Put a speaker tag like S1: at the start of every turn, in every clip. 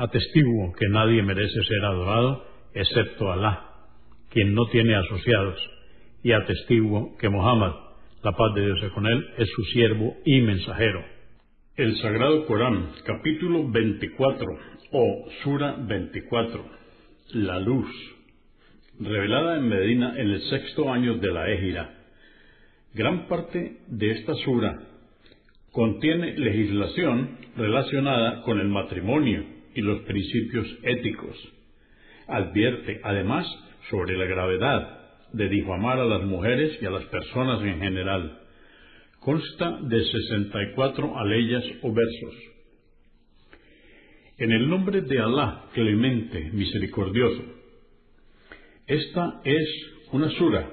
S1: Atestiguo que nadie merece ser adorado excepto Alá, quien no tiene asociados, y atestiguo que Mohammed, la paz de Dios es con él, es su siervo y mensajero. El Sagrado Corán, capítulo 24 o Sura 24, la luz, revelada en Medina en el sexto año de la Égira. Gran parte de esta sura contiene legislación relacionada con el matrimonio y los principios éticos. Advierte, además, sobre la gravedad de difamar a las mujeres y a las personas en general. Consta de 64 aleyas o versos. En el nombre de Alá, clemente, misericordioso. Esta es una sura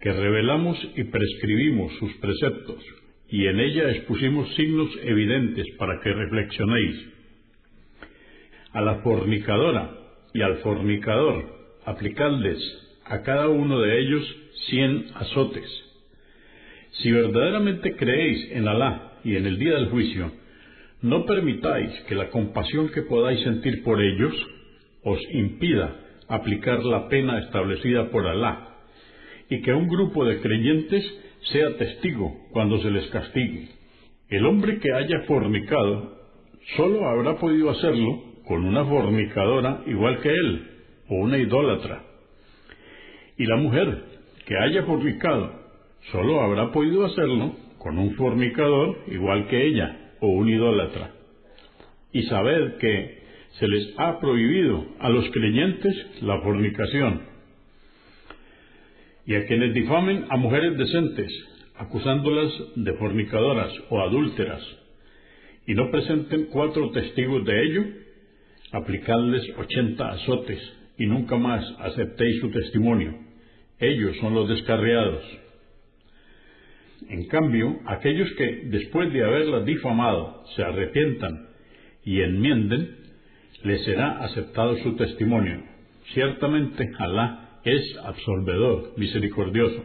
S1: que revelamos y prescribimos sus preceptos, y en ella expusimos signos evidentes para que reflexionéis. A la fornicadora y al fornicador, aplicadles a cada uno de ellos cien azotes. Si verdaderamente creéis en Alá y en el día del juicio, no permitáis que la compasión que podáis sentir por ellos os impida aplicar la pena establecida por Alá, y que un grupo de creyentes sea testigo cuando se les castigue. El hombre que haya fornicado solo habrá podido hacerlo con una fornicadora igual que él, o una idólatra y la mujer que haya fornicado solo habrá podido hacerlo con un fornicador igual que ella o un idólatra. Y sabed que se les ha prohibido a los creyentes la fornicación. Y a quienes difamen a mujeres decentes, acusándolas de fornicadoras o adúlteras, y no presenten cuatro testigos de ello, aplicadles ochenta azotes y nunca más aceptéis su testimonio ellos son los descarriados. En cambio, aquellos que, después de haberlas difamado, se arrepientan y enmienden, les será aceptado su testimonio. Ciertamente Alá es absolvedor, misericordioso.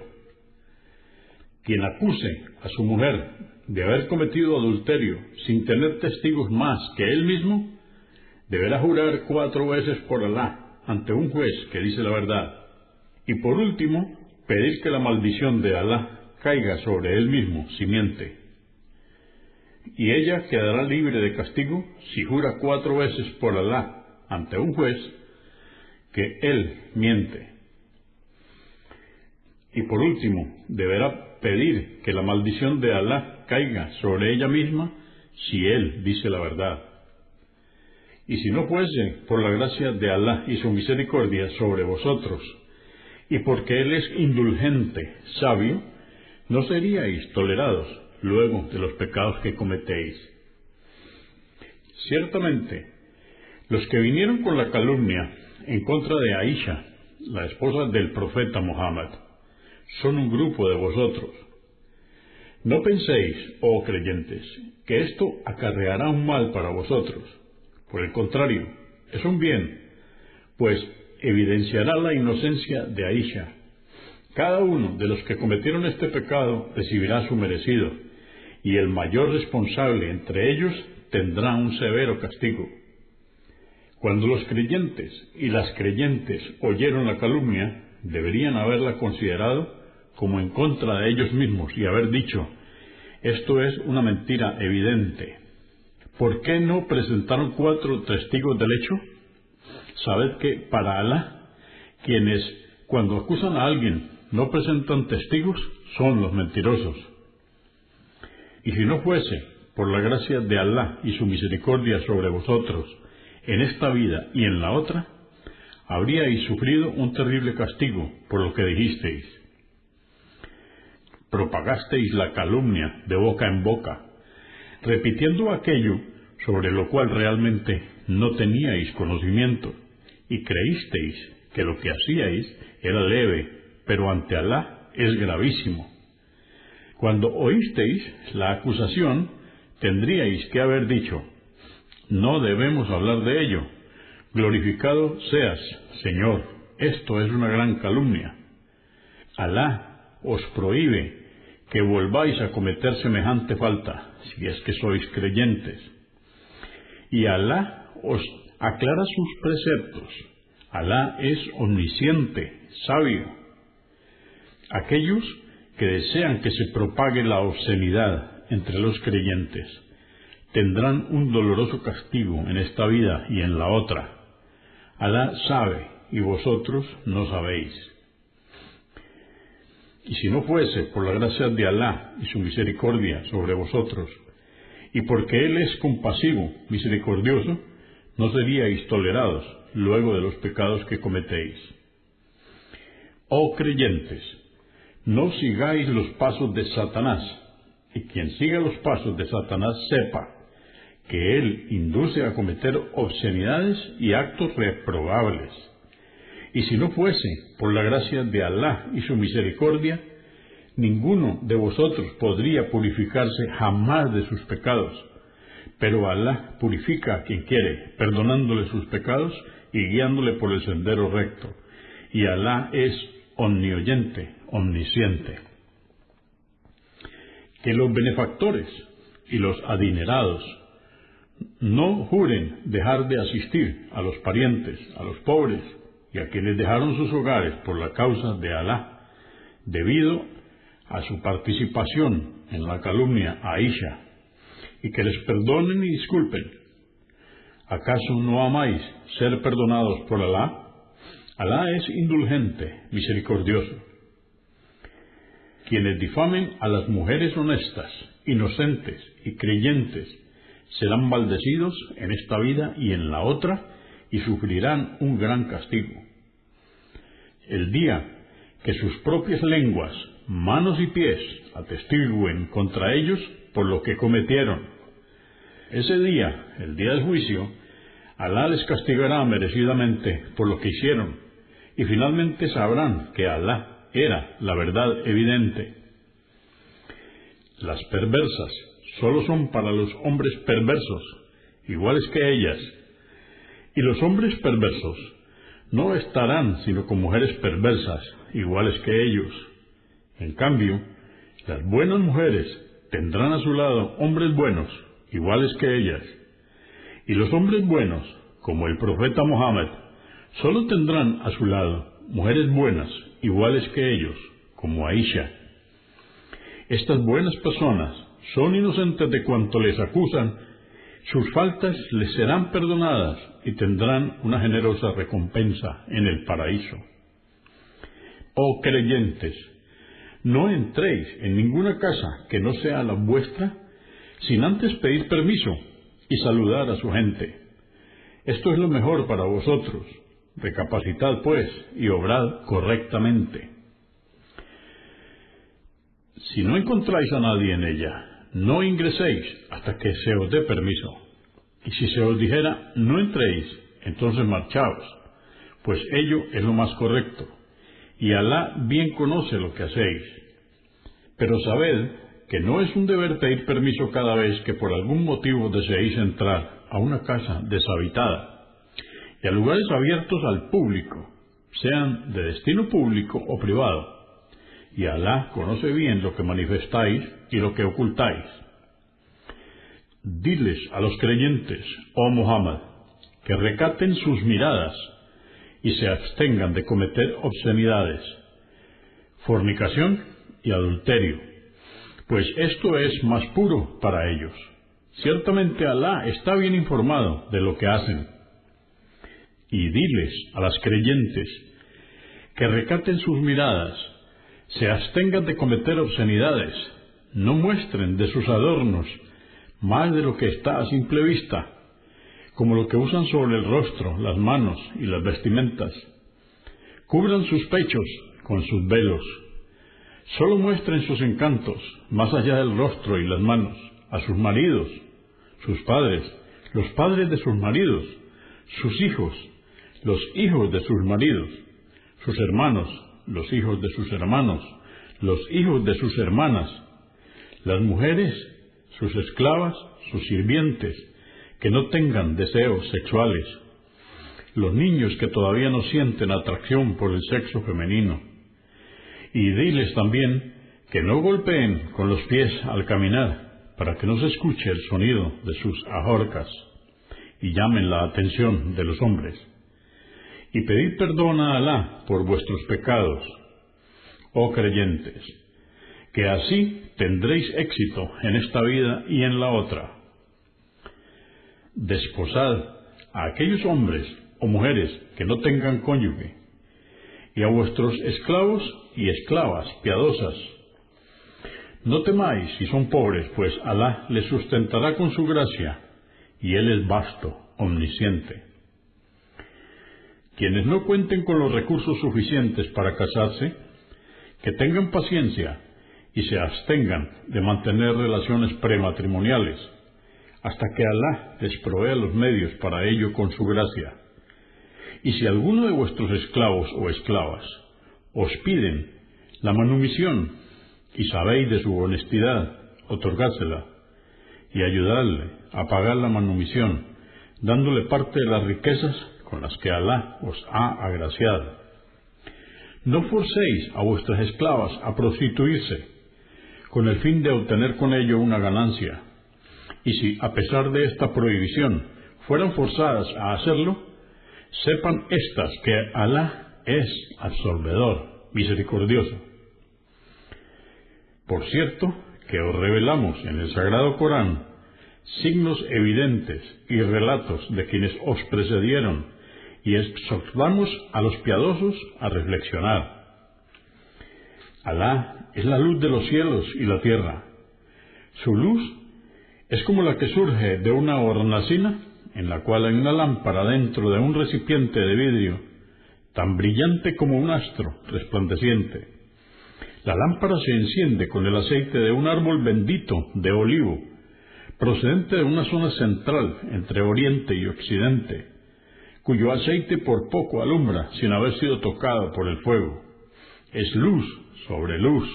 S1: Quien acuse a su mujer de haber cometido adulterio sin tener testigos más que él mismo, deberá jurar cuatro veces por Alá ante un juez que dice la verdad y por último, pedir que la maldición de Alá caiga sobre él mismo si miente. Y ella quedará libre de castigo si jura cuatro veces por Alá ante un juez que él miente. Y por último, deberá pedir que la maldición de Alá caiga sobre ella misma si él dice la verdad. Y si no fuese por la gracia de Alá y su misericordia sobre vosotros, y porque Él es indulgente, sabio, no seríais tolerados luego de los pecados que cometéis. Ciertamente, los que vinieron con la calumnia en contra de Aisha, la esposa del profeta Muhammad, son un grupo de vosotros. No penséis, oh creyentes, que esto acarreará un mal para vosotros. Por el contrario, es un bien, pues evidenciará la inocencia de Aisha. Cada uno de los que cometieron este pecado recibirá su merecido, y el mayor responsable entre ellos tendrá un severo castigo. Cuando los creyentes y las creyentes oyeron la calumnia, deberían haberla considerado como en contra de ellos mismos y haber dicho, esto es una mentira evidente. ¿Por qué no presentaron cuatro testigos del hecho? sabed que para Alá, quienes cuando acusan a alguien no presentan testigos, son los mentirosos. Y si no fuese por la gracia de Alá y su misericordia sobre vosotros en esta vida y en la otra, habríais sufrido un terrible castigo por lo que dijisteis. Propagasteis la calumnia de boca en boca, repitiendo aquello sobre lo cual realmente no teníais conocimiento, y creísteis que lo que hacíais era leve, pero ante Alá es gravísimo. Cuando oísteis la acusación, tendríais que haber dicho, no debemos hablar de ello. Glorificado seas, Señor, esto es una gran calumnia. Alá os prohíbe que volváis a cometer semejante falta, si es que sois creyentes. Y Alá os aclara sus preceptos. Alá es omnisciente, sabio. Aquellos que desean que se propague la obscenidad entre los creyentes tendrán un doloroso castigo en esta vida y en la otra. Alá sabe y vosotros no sabéis. Y si no fuese por la gracia de Alá y su misericordia sobre vosotros, y porque Él es compasivo, misericordioso, no seríais tolerados luego de los pecados que cometéis. Oh creyentes, no sigáis los pasos de Satanás, y quien siga los pasos de Satanás sepa que él induce a cometer obscenidades y actos reprobables. Y si no fuese por la gracia de Alá y su misericordia, ninguno de vosotros podría purificarse jamás de sus pecados. Pero Alá purifica a quien quiere, perdonándole sus pecados y guiándole por el sendero recto. Y Alá es omnioyente, omnisciente. Que los benefactores y los adinerados no juren dejar de asistir a los parientes, a los pobres y a quienes dejaron sus hogares por la causa de Alá, debido a su participación en la calumnia a Aisha, y que les perdonen y disculpen. ¿Acaso no amáis ser perdonados por Alá? Alá es indulgente, misericordioso. Quienes difamen a las mujeres honestas, inocentes y creyentes serán maldecidos en esta vida y en la otra y sufrirán un gran castigo. El día que sus propias lenguas, manos y pies atestiguen contra ellos por lo que cometieron. Ese día, el día del juicio, Alá les castigará merecidamente por lo que hicieron, y finalmente sabrán que Alá era la verdad evidente. Las perversas solo son para los hombres perversos, iguales que ellas, y los hombres perversos no estarán sino con mujeres perversas, iguales que ellos. En cambio, las buenas mujeres tendrán a su lado hombres buenos, iguales que ellas, y los hombres buenos, como el profeta Mohammed, solo tendrán a su lado mujeres buenas, iguales que ellos, como Aisha. Estas buenas personas son inocentes de cuanto les acusan, sus faltas les serán perdonadas y tendrán una generosa recompensa en el paraíso. Oh creyentes, no entréis en ninguna casa que no sea la vuestra sin antes pedir permiso y saludar a su gente. Esto es lo mejor para vosotros. Recapacitad, pues, y obrad correctamente. Si no encontráis a nadie en ella, no ingreséis hasta que se os dé permiso. Y si se os dijera, no entréis, entonces marchaos, pues ello es lo más correcto. Y Alá bien conoce lo que hacéis. Pero sabed que no es un deber pedir permiso cada vez que por algún motivo deseéis entrar a una casa deshabitada y a lugares abiertos al público, sean de destino público o privado. Y Alá conoce bien lo que manifestáis y lo que ocultáis. Diles a los creyentes, oh Muhammad, que recaten sus miradas y se abstengan de cometer obscenidades, fornicación y adulterio pues esto es más puro para ellos. Ciertamente Alá está bien informado de lo que hacen. y diles a las creyentes que recaten sus miradas, se abstengan de cometer obscenidades, no muestren de sus adornos más de lo que está a simple vista, como lo que usan sobre el rostro, las manos y las vestimentas. Cubran sus pechos con sus velos. Solo muestren sus encantos más allá del rostro y las manos a sus maridos, sus padres, los padres de sus maridos, sus hijos, los hijos de sus maridos, sus hermanos, los hijos de sus hermanos, los hijos de sus hermanas, las mujeres, sus esclavas, sus sirvientes, que no tengan deseos sexuales, los niños que todavía no sienten atracción por el sexo femenino. Y diles también que no golpeen con los pies al caminar, para que no se escuche el sonido de sus ahorcas y llamen la atención de los hombres. Y pedid perdón a Alá por vuestros pecados, oh creyentes, que así tendréis éxito en esta vida y en la otra. Desposad a aquellos hombres o mujeres que no tengan cónyuge, y a vuestros esclavos y esclavas piadosas. No temáis si son pobres, pues Alá les sustentará con su gracia, y Él es vasto, omnisciente. Quienes no cuenten con los recursos suficientes para casarse, que tengan paciencia y se abstengan de mantener relaciones prematrimoniales, hasta que Alá les provea los medios para ello con su gracia. Y si alguno de vuestros esclavos o esclavas os piden la manumisión y sabéis de su honestidad, otorgársela y ayudarle a pagar la manumisión, dándole parte de las riquezas con las que Alá os ha agraciado. No forcéis a vuestras esclavas a prostituirse, con el fin de obtener con ello una ganancia. Y si, a pesar de esta prohibición, fueran forzadas a hacerlo, sepan éstas que Alá es absorbedor, misericordioso. Por cierto, que os revelamos en el Sagrado Corán signos evidentes y relatos de quienes os precedieron y exhortamos a los piadosos a reflexionar. Alá es la luz de los cielos y la tierra. Su luz es como la que surge de una hornacina en la cual hay una lámpara dentro de un recipiente de vidrio, tan brillante como un astro resplandeciente. La lámpara se enciende con el aceite de un árbol bendito de olivo, procedente de una zona central entre Oriente y Occidente, cuyo aceite por poco alumbra sin haber sido tocado por el fuego. Es luz sobre luz.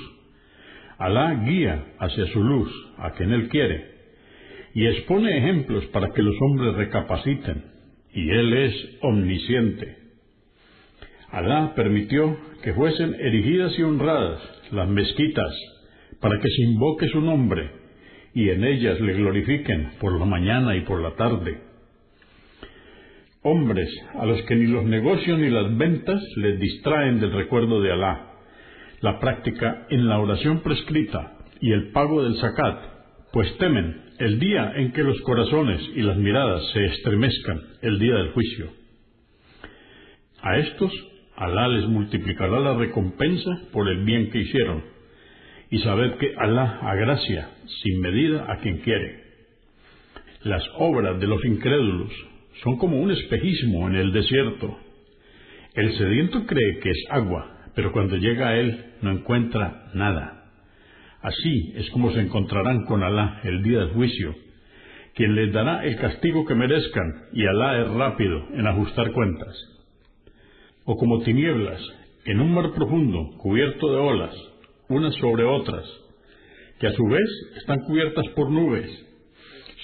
S1: Alá guía hacia su luz a quien Él quiere y expone ejemplos para que los hombres recapaciten, y Él es omnisciente. Alá permitió que fuesen erigidas y honradas las mezquitas para que se invoque su nombre y en ellas le glorifiquen por la mañana y por la tarde hombres a los que ni los negocios ni las ventas les distraen del recuerdo de Alá, la práctica en la oración prescrita y el pago del zakat, pues temen el día en que los corazones y las miradas se estremezcan, el día del juicio. A estos Alá les multiplicará la recompensa por el bien que hicieron, y sabed que Alá agracia sin medida a quien quiere. Las obras de los incrédulos son como un espejismo en el desierto. El sediento cree que es agua, pero cuando llega a él no encuentra nada. Así es como se encontrarán con Alá el día del juicio, quien les dará el castigo que merezcan, y Alá es rápido en ajustar cuentas. O como tinieblas en un mar profundo cubierto de olas, unas sobre otras, que a su vez están cubiertas por nubes,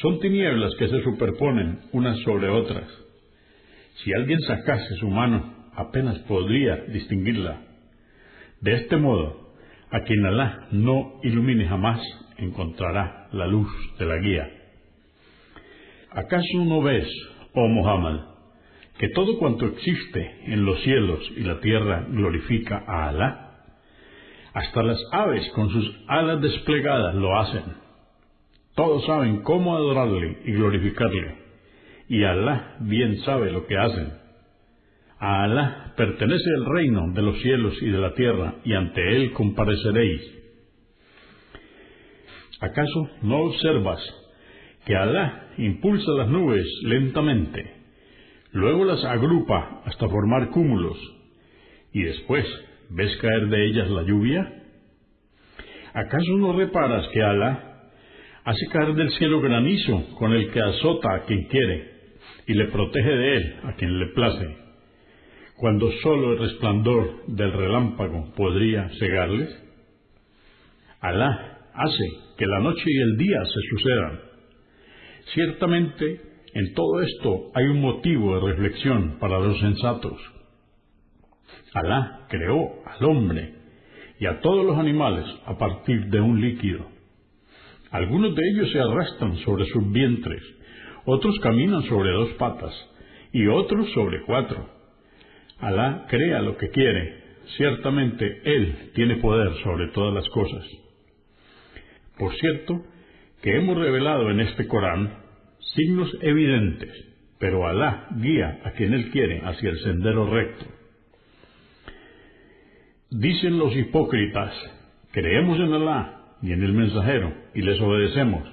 S1: son tinieblas que se superponen unas sobre otras. Si alguien sacase su mano, apenas podría distinguirla. De este modo, a quien Alá no ilumine jamás, encontrará la luz de la guía. ¿Acaso no ves, oh Muhammad, que todo cuanto existe en los cielos y la tierra glorifica a Alá? Hasta las aves con sus alas desplegadas lo hacen. Todos saben cómo adorarle y glorificarle, y Alá bien sabe lo que hacen. A Alá pertenece el reino de los cielos y de la tierra, y ante él compareceréis. ¿Acaso no observas que Alá impulsa las nubes lentamente, luego las agrupa hasta formar cúmulos, y después ves caer de ellas la lluvia? ¿Acaso no reparas que Alá hace caer del cielo granizo con el que azota a quien quiere y le protege de él a quien le place, cuando sólo el resplandor del relámpago podría cegarles? Alá hace que la noche y el día se sucedan. Ciertamente, en todo esto hay un motivo de reflexión para los sensatos. Alá creó al hombre y a todos los animales a partir de un líquido. Algunos de ellos se arrastran sobre sus vientres, otros caminan sobre dos patas y otros sobre cuatro. Alá crea lo que quiere, ciertamente Él tiene poder sobre todas las cosas. Por cierto, que hemos revelado en este Corán signos evidentes, pero Alá guía a quien Él quiere hacia el sendero recto. Dicen los hipócritas, creemos en Alá y en el mensajero y les obedecemos,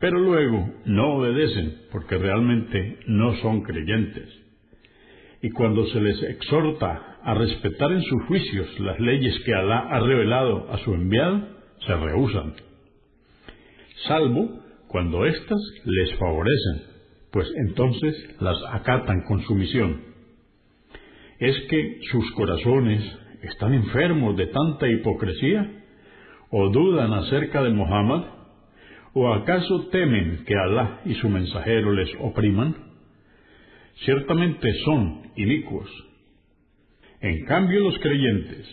S1: pero luego no obedecen porque realmente no son creyentes. Y cuando se les exhorta a respetar en sus juicios las leyes que Alá ha revelado a su enviado, se rehusan. Salvo cuando éstas les favorecen, pues entonces las acatan con sumisión. Es que sus corazones están enfermos de tanta hipocresía o dudan acerca de Mohammed o acaso temen que Alá y su mensajero les opriman. Ciertamente son inicuos. En cambio los creyentes,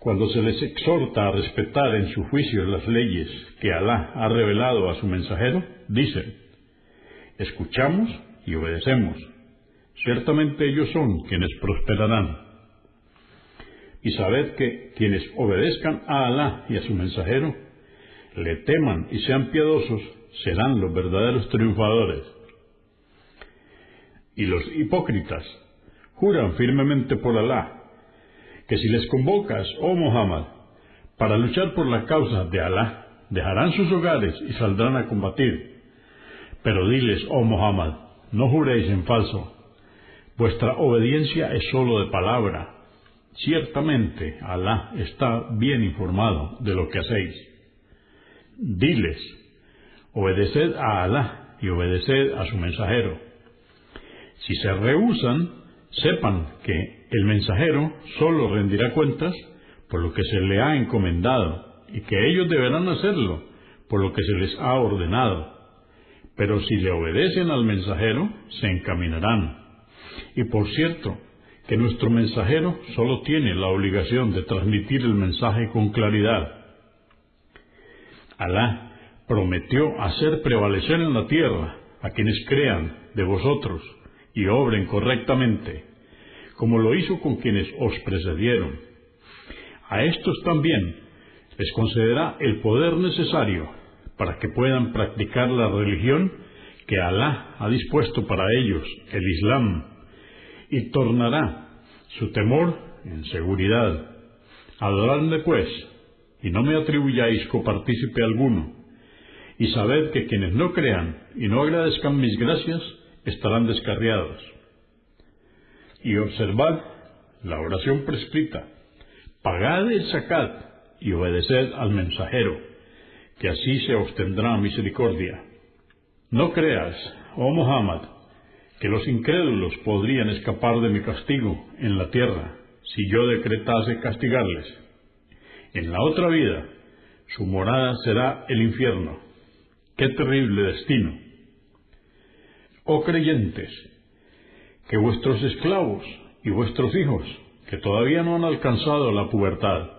S1: cuando se les exhorta a respetar en su juicio las leyes que Alá ha revelado a su mensajero, dicen, escuchamos y obedecemos. Ciertamente ellos son quienes prosperarán. Y sabed que quienes obedezcan a Alá y a su mensajero, le teman y sean piadosos, serán los verdaderos triunfadores. Y los hipócritas juran firmemente por Alá que si les convocas, oh Muhammad, para luchar por la causa de Alá, dejarán sus hogares y saldrán a combatir. Pero diles, oh Muhammad, no juréis en falso. Vuestra obediencia es sólo de palabra. Ciertamente Alá está bien informado de lo que hacéis. Diles, obedeced a Alá y obedeced a su mensajero. Si se rehusan, sepan que el mensajero solo rendirá cuentas por lo que se le ha encomendado y que ellos deberán hacerlo por lo que se les ha ordenado. Pero si le obedecen al mensajero, se encaminarán. Y por cierto, que nuestro mensajero solo tiene la obligación de transmitir el mensaje con claridad. Alá prometió hacer prevalecer en la tierra a quienes crean de vosotros y obren correctamente, como lo hizo con quienes os precedieron. A estos también les concederá el poder necesario para que puedan practicar la religión que Alá ha dispuesto para ellos, el Islam, y tornará su temor en seguridad. Adoradme pues, y no me atribuyáis copartícipe alguno, y sabed que quienes no crean y no agradezcan mis gracias, estarán descarriados. Y observad la oración prescrita, pagad el zakat y obedeced al mensajero, que así se obtendrá misericordia. No creas, oh Muhammad, que los incrédulos podrían escapar de mi castigo en la tierra si yo decretase castigarles. En la otra vida, su morada será el infierno. ¡Qué terrible destino! Oh creyentes, que vuestros esclavos y vuestros hijos, que todavía no han alcanzado la pubertad,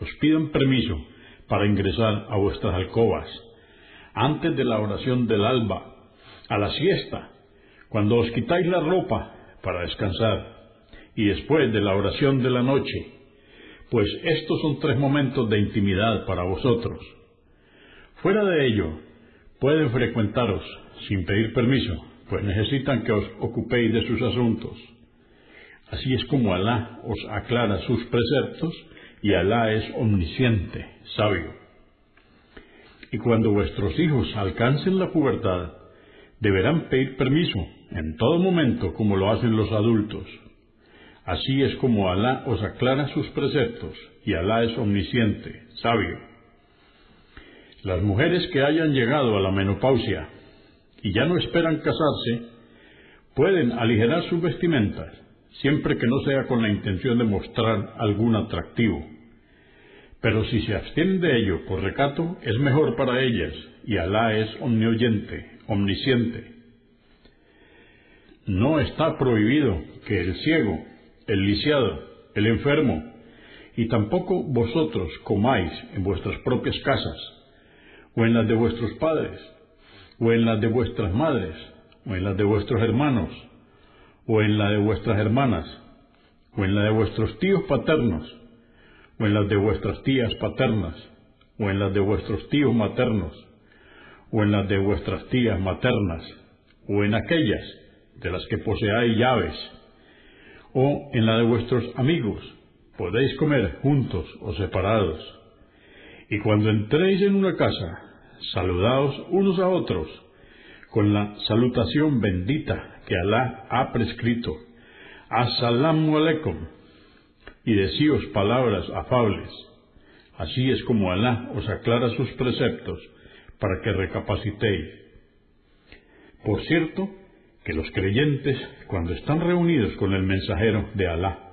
S1: os pidan permiso para ingresar a vuestras alcobas, antes de la oración del alba, a la siesta, cuando os quitáis la ropa para descansar, y después de la oración de la noche, pues estos son tres momentos de intimidad para vosotros. Fuera de ello, pueden frecuentaros sin pedir permiso, pues necesitan que os ocupéis de sus asuntos. Así es como Alá os aclara sus preceptos y Alá es omnisciente, sabio. Y cuando vuestros hijos alcancen la pubertad, deberán pedir permiso en todo momento como lo hacen los adultos. Así es como Alá os aclara sus preceptos y Alá es omnisciente, sabio. Las mujeres que hayan llegado a la menopausia y ya no esperan casarse, pueden aligerar sus vestimentas, siempre que no sea con la intención de mostrar algún atractivo. Pero si se abstienen de ello por recato, es mejor para ellas, y Alá es omnioyente, omnisciente. No está prohibido que el ciego, el lisiado, el enfermo, y tampoco vosotros comáis en vuestras propias casas, o en las de vuestros padres, o en las de vuestras madres, o en las de vuestros hermanos, o en la de vuestras hermanas, o en la de vuestros tíos paternos, o en las de vuestras tías paternas, o en las de vuestros tíos maternos, o en las de vuestras tías maternas, o en aquellas de las que poseáis llaves, o en la de vuestros amigos, podéis comer juntos o separados. Y cuando entréis en una casa, saludaos unos a otros, con la salutación bendita que Alá ha prescrito. Asalamu alaikum. Y decíos palabras afables. Así es como Alá os aclara sus preceptos para que recapacitéis. Por cierto, que los creyentes, cuando están reunidos con el mensajero de Alá,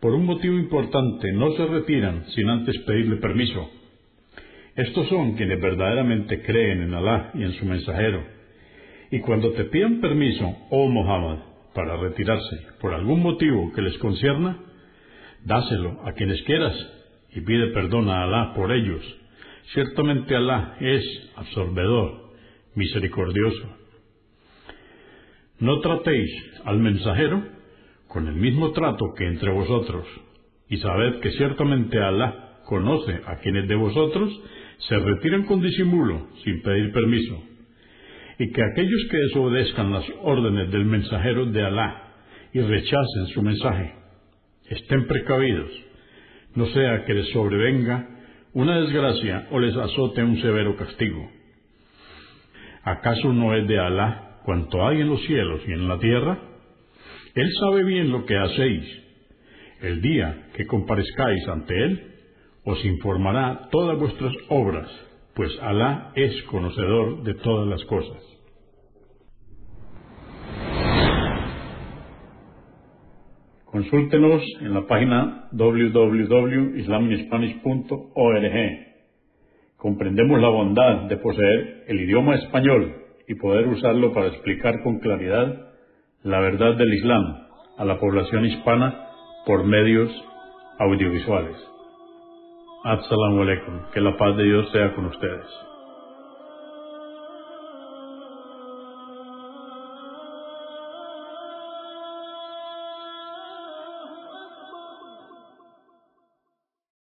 S1: por un motivo importante no se retiran sin antes pedirle permiso. Estos son quienes verdaderamente creen en Alá y en su mensajero y cuando te pidan permiso, oh Muhammad, para retirarse por algún motivo que les concierna, dáselo a quienes quieras y pide perdón a Alá por ellos. Ciertamente Alá es absorbedor, misericordioso. No tratéis al mensajero con el mismo trato que entre vosotros, y sabed que ciertamente Alá conoce a quienes de vosotros se retiran con disimulo, sin pedir permiso y que aquellos que desobedezcan las órdenes del mensajero de Alá y rechacen su mensaje, estén precavidos, no sea que les sobrevenga una desgracia o les azote un severo castigo. ¿Acaso no es de Alá cuanto hay en los cielos y en la tierra? Él sabe bien lo que hacéis. El día que comparezcáis ante Él, os informará todas vuestras obras, pues Alá es conocedor de todas las cosas. Consúltenos en la página www.islaminspanish.org. Comprendemos la bondad de poseer el idioma español y poder usarlo para explicar con claridad la verdad del Islam a la población hispana por medios audiovisuales. Assalamu alaikum. Que la paz de Dios sea con ustedes.